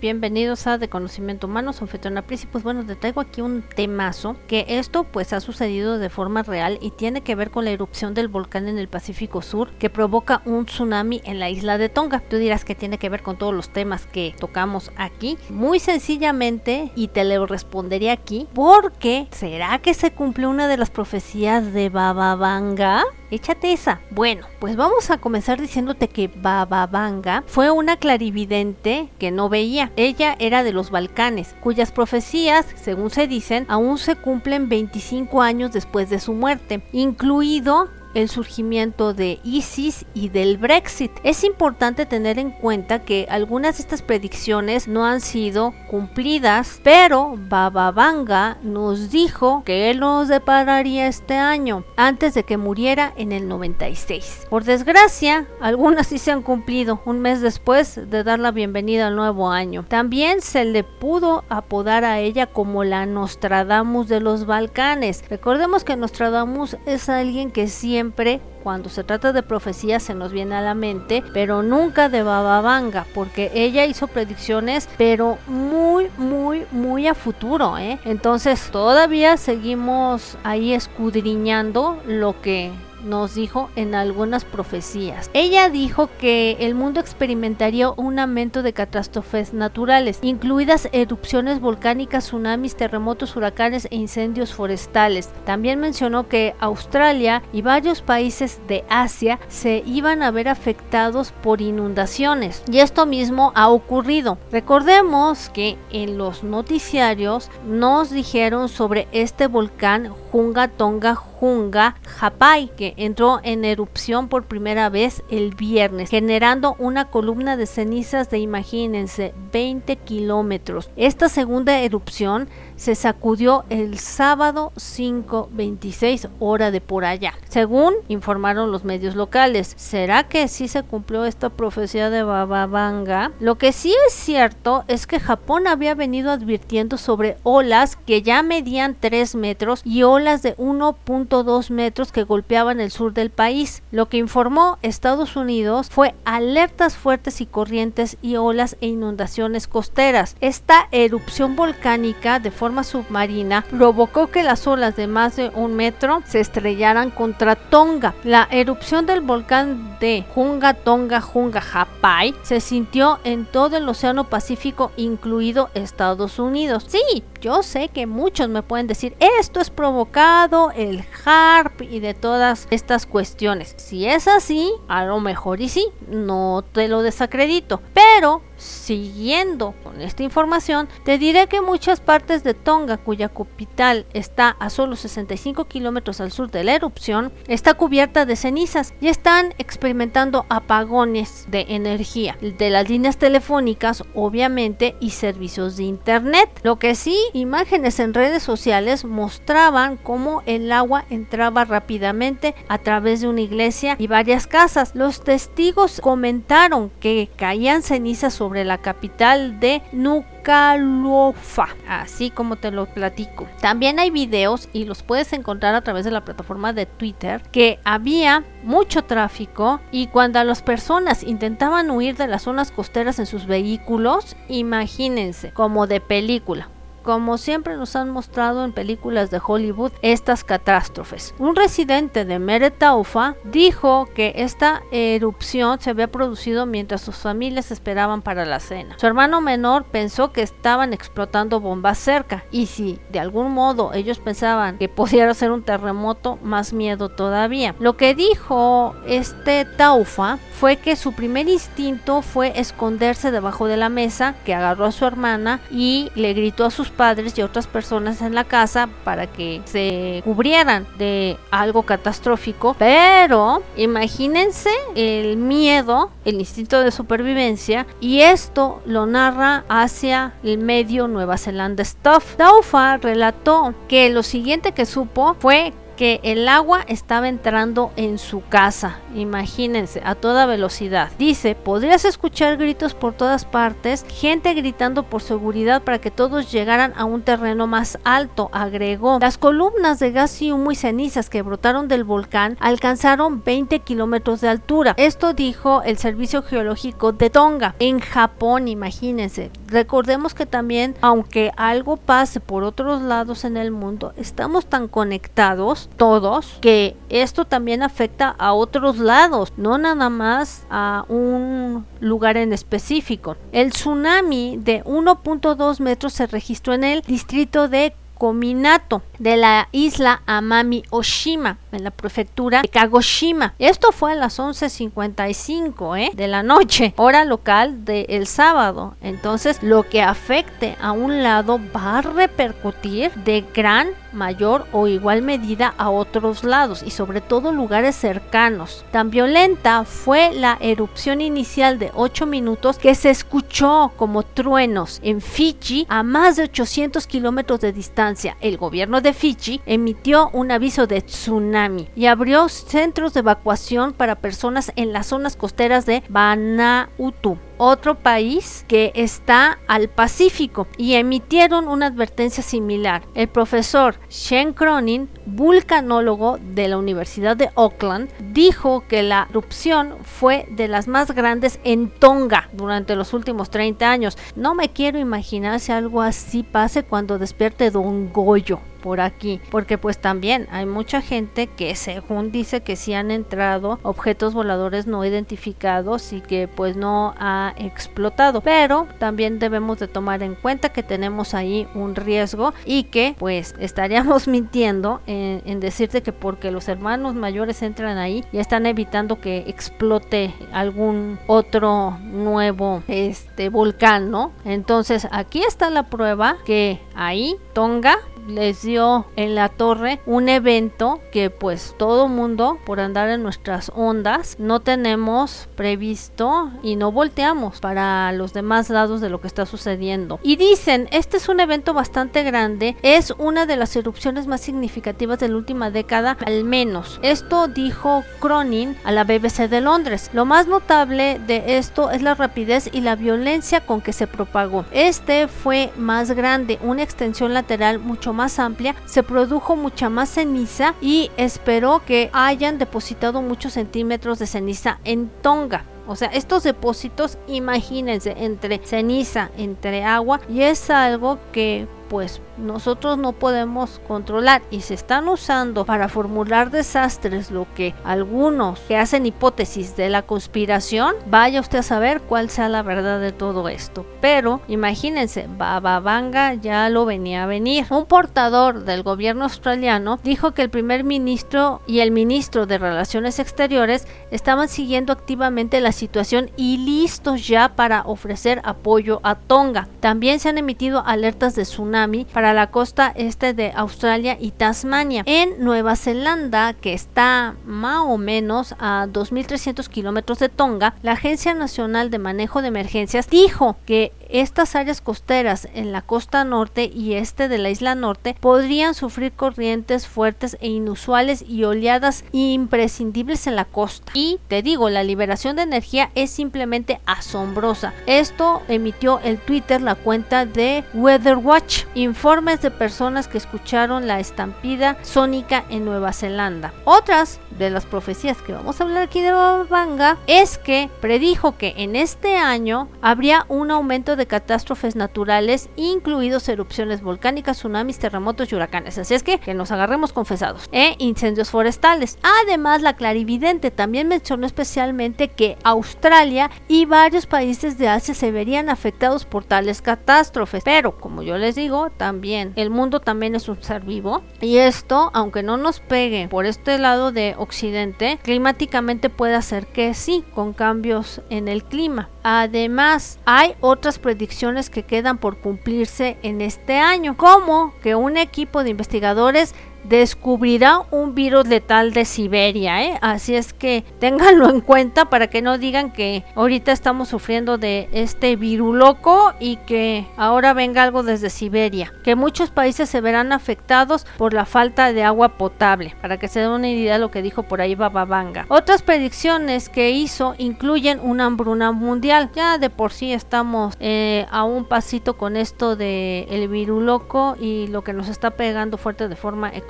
Bienvenidos a De Conocimiento Humano, soy Fetona Pris pues bueno, te traigo aquí un temazo que esto pues ha sucedido de forma real y tiene que ver con la erupción del volcán en el Pacífico Sur que provoca un tsunami en la isla de Tonga. Tú dirás que tiene que ver con todos los temas que tocamos aquí. Muy sencillamente, y te lo responderé aquí, porque ¿será que se cumplió una de las profecías de Baba Vanga? Échate esa. Bueno, pues vamos a comenzar diciéndote que Baba Vanga fue una clarividente que no veía. Ella era de los Balcanes, cuyas profecías, según se dicen, aún se cumplen 25 años después de su muerte, incluido el surgimiento de ISIS y del Brexit. Es importante tener en cuenta que algunas de estas predicciones no han sido cumplidas, pero Baba Vanga nos dijo que él nos depararía este año, antes de que muriera en el 96. Por desgracia, algunas sí se han cumplido un mes después de dar la bienvenida al nuevo año. También se le pudo apodar a ella como la Nostradamus de los Balcanes. Recordemos que Nostradamus es alguien que siempre siempre cuando se trata de profecías se nos viene a la mente, pero nunca de Baba Vanga, porque ella hizo predicciones, pero muy, muy, muy a futuro, ¿eh? Entonces todavía seguimos ahí escudriñando lo que nos dijo en algunas profecías. Ella dijo que el mundo experimentaría un aumento de catástrofes naturales, incluidas erupciones volcánicas, tsunamis, terremotos, huracanes e incendios forestales. También mencionó que Australia y varios países de Asia se iban a ver afectados por inundaciones. Y esto mismo ha ocurrido. Recordemos que en los noticiarios nos dijeron sobre este volcán Junga Tonga Junga Japai, que entró en erupción por primera vez el viernes, generando una columna de cenizas de, imagínense, 20 kilómetros. Esta segunda erupción se sacudió el sábado 5.26 hora de por allá, según informaron los medios locales. ¿Será que sí se cumplió esta profecía de Baba Vanga? Lo que sí es cierto es que Japón había venido advirtiendo sobre olas que ya medían 3 metros y olas de 1.2 metros que golpeaban el sur del país. Lo que informó Estados Unidos fue alertas fuertes y corrientes y olas e inundaciones costeras. Esta erupción volcánica de forma submarina provocó que las olas de más de un metro se estrellaran contra Tonga. La erupción del volcán de Junga Tonga Junga Hapai se sintió en todo el Océano Pacífico, incluido Estados Unidos. Sí, yo sé que muchos me pueden decir esto es provocado, el HARP y de todas estas cuestiones. Si es así, a lo mejor y sí, no te lo desacredito. Pero Siguiendo con esta información, te diré que muchas partes de Tonga, cuya capital está a solo 65 kilómetros al sur de la erupción, está cubierta de cenizas y están experimentando apagones de energía de las líneas telefónicas, obviamente, y servicios de internet. Lo que sí, imágenes en redes sociales mostraban cómo el agua entraba rápidamente a través de una iglesia y varias casas. Los testigos comentaron que caían cenizas sobre sobre la capital de Nucalofa, así como te lo platico. También hay videos y los puedes encontrar a través de la plataforma de Twitter que había mucho tráfico y cuando las personas intentaban huir de las zonas costeras en sus vehículos, imagínense, como de película como siempre nos han mostrado en películas de Hollywood estas catástrofes. Un residente de Meretaufa dijo que esta erupción se había producido mientras sus familias esperaban para la cena. Su hermano menor pensó que estaban explotando bombas cerca y si de algún modo ellos pensaban que pudiera ser un terremoto, más miedo todavía. Lo que dijo este Taufa fue que su primer instinto fue esconderse debajo de la mesa, que agarró a su hermana y le gritó a sus padres y otras personas en la casa para que se cubrieran de algo catastrófico. Pero imagínense el miedo, el instinto de supervivencia y esto lo narra hacia el medio Nueva Zelanda Stuff. Taufa relató que lo siguiente que supo fue que el agua estaba entrando en su casa. Imagínense, a toda velocidad. Dice, podrías escuchar gritos por todas partes, gente gritando por seguridad para que todos llegaran a un terreno más alto, agregó. Las columnas de gas y humo y cenizas que brotaron del volcán alcanzaron 20 kilómetros de altura. Esto dijo el Servicio Geológico de Tonga, en Japón, imagínense. Recordemos que también, aunque algo pase por otros lados en el mundo, estamos tan conectados todos que esto también afecta a otros lados, no nada más a un lugar en específico. El tsunami de 1.2 metros se registró en el distrito de Kominato de la isla Amami Oshima en la prefectura de Kagoshima. Esto fue a las 11:55 ¿eh? de la noche, hora local del sábado. Entonces, lo que afecte a un lado va a repercutir de gran mayor o igual medida a otros lados y sobre todo lugares cercanos. Tan violenta fue la erupción inicial de 8 minutos que se escuchó como truenos en Fiji a más de 800 kilómetros de distancia. El gobierno de Fiji emitió un aviso de tsunami y abrió centros de evacuación para personas en las zonas costeras de Vanuatu otro país que está al Pacífico y emitieron una advertencia similar. El profesor Shen Cronin, vulcanólogo de la Universidad de Auckland, dijo que la erupción fue de las más grandes en Tonga durante los últimos 30 años. No me quiero imaginar si algo así pase cuando despierte Don Goyo por aquí, porque pues también hay mucha gente que según dice que sí han entrado objetos voladores no identificados y que pues no ha explotado, pero también debemos de tomar en cuenta que tenemos ahí un riesgo y que pues estaríamos mintiendo en, decirte que porque los hermanos mayores entran ahí ya están evitando que explote algún otro nuevo este volcán, ¿no? Entonces aquí está la prueba que ahí Tonga les dio en la torre un evento que pues todo mundo por andar en nuestras ondas no tenemos previsto y no volteamos para los demás lados de lo que está sucediendo. Y dicen, este es un evento bastante grande, es una de las erupciones más significativas de la última década al menos. Esto dijo Cronin a la BBC de Londres. Lo más notable de esto es la rapidez y la violencia con que se propagó. Este fue más grande, una extensión lateral mucho más más amplia, se produjo mucha más ceniza y esperó que hayan depositado muchos centímetros de ceniza en Tonga. O sea, estos depósitos, imagínense, entre ceniza, entre agua, y es algo que pues nosotros no podemos controlar y se están usando para formular desastres lo que algunos que hacen hipótesis de la conspiración, vaya usted a saber cuál sea la verdad de todo esto. Pero imagínense, Bababanga ya lo venía a venir. Un portador del gobierno australiano dijo que el primer ministro y el ministro de Relaciones Exteriores estaban siguiendo activamente la situación y listos ya para ofrecer apoyo a Tonga. También se han emitido alertas de tsunami para la costa este de Australia y Tasmania. En Nueva Zelanda, que está más o menos a 2.300 kilómetros de Tonga, la Agencia Nacional de Manejo de Emergencias dijo que estas áreas costeras en la costa norte y este de la isla norte podrían sufrir corrientes fuertes e inusuales y oleadas imprescindibles en la costa. Y te digo, la liberación de energía es simplemente asombrosa. Esto emitió el Twitter la cuenta de Weather Watch. Informes de personas que escucharon la estampida sónica en Nueva Zelanda. Otras de las profecías que vamos a hablar aquí de Babanga es que predijo que en este año habría un aumento de catástrofes naturales, incluidos erupciones volcánicas, tsunamis, terremotos y huracanes. Así es que que nos agarremos confesados. E incendios forestales. Además, la clarividente también mencionó especialmente que Australia y varios países de Asia se verían afectados por tales catástrofes. Pero, como yo les digo, también el mundo también es un ser vivo. Y esto, aunque no nos pegue por este lado de Occidente, climáticamente puede hacer que sí, con cambios en el clima. Además hay otras predicciones que quedan por cumplirse en este año, como que un equipo de investigadores descubrirá un virus letal de Siberia, ¿eh? así es que ténganlo en cuenta para que no digan que ahorita estamos sufriendo de este virus loco y que ahora venga algo desde Siberia, que muchos países se verán afectados por la falta de agua potable, para que se den una idea de lo que dijo por ahí Bababanga. Otras predicciones que hizo incluyen una hambruna mundial, ya de por sí estamos eh, a un pasito con esto de el virus loco y lo que nos está pegando fuerte de forma económica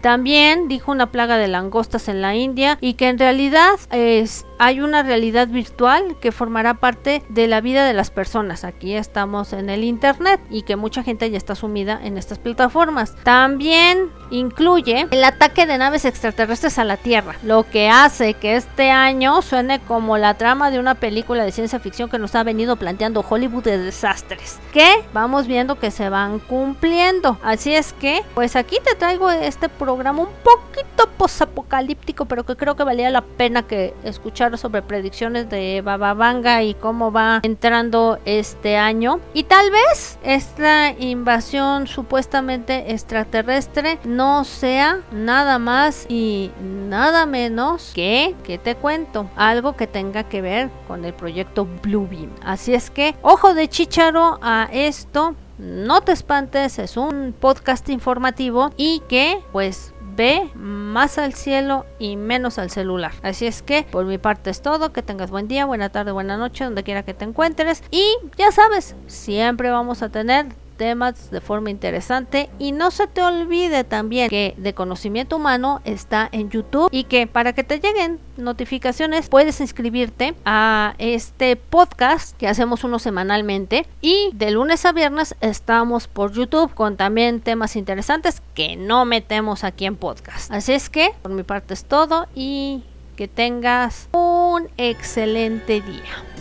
También dijo una plaga de langostas en la India y que en realidad es, hay una realidad virtual que formará parte de la vida de las personas. Aquí estamos en el Internet y que mucha gente ya está sumida en estas plataformas. También incluye el ataque de naves extraterrestres a la Tierra, lo que hace que este año suene como la trama de una película de ciencia ficción que nos ha venido planteando Hollywood de desastres, que vamos viendo que se van cumpliendo. Así es que, pues aquí te traigo este programa un poquito posapocalíptico, pero que creo que valía la pena que escuchar sobre predicciones de Bababanga y cómo va entrando este año. Y tal vez esta invasión supuestamente extraterrestre no sea nada más y nada menos que, que te cuento, algo que tenga que ver con el proyecto Bluebeam. Así es que, ojo de chicharo a esto no te espantes, es un podcast informativo y que pues ve más al cielo y menos al celular. Así es que por mi parte es todo, que tengas buen día, buena tarde, buena noche, donde quiera que te encuentres y ya sabes, siempre vamos a tener temas de forma interesante y no se te olvide también que de conocimiento humano está en YouTube y que para que te lleguen notificaciones puedes inscribirte a este podcast que hacemos uno semanalmente y de lunes a viernes estamos por YouTube con también temas interesantes que no metemos aquí en podcast. Así es que por mi parte es todo y que tengas un excelente día.